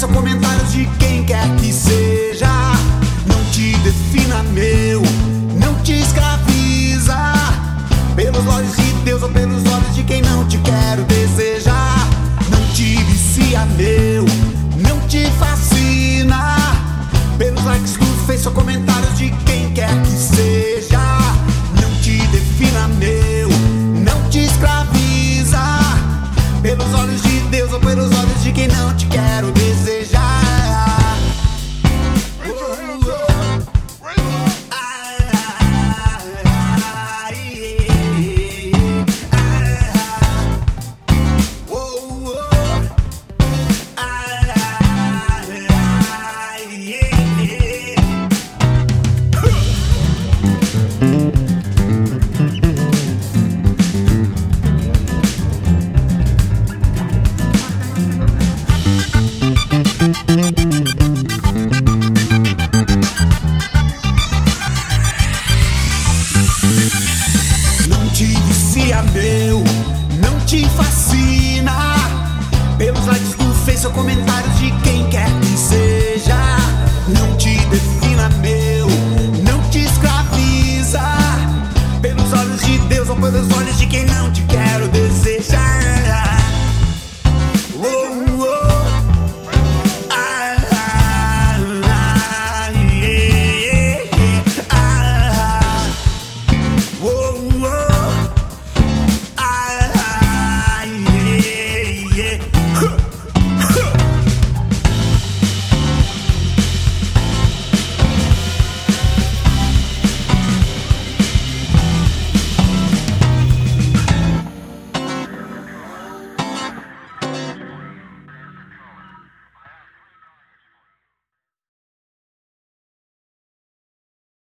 Ou comentários de quem quer que seja. Não te defina, meu, não te escraviza. Pelos olhos de Deus ou pelos olhos de quem não te quero desejar. Não te vicia, meu, não te fascina. Pelos likes do Face ou comentários de quem quer que seja. Vicia, meu, não te fascina. Pelos likes do Face ou comentários de quem quer que seja. Não te defina, meu, não te escraviza. Pelos olhos de Deus ou pelos olhos de quem não te desejar.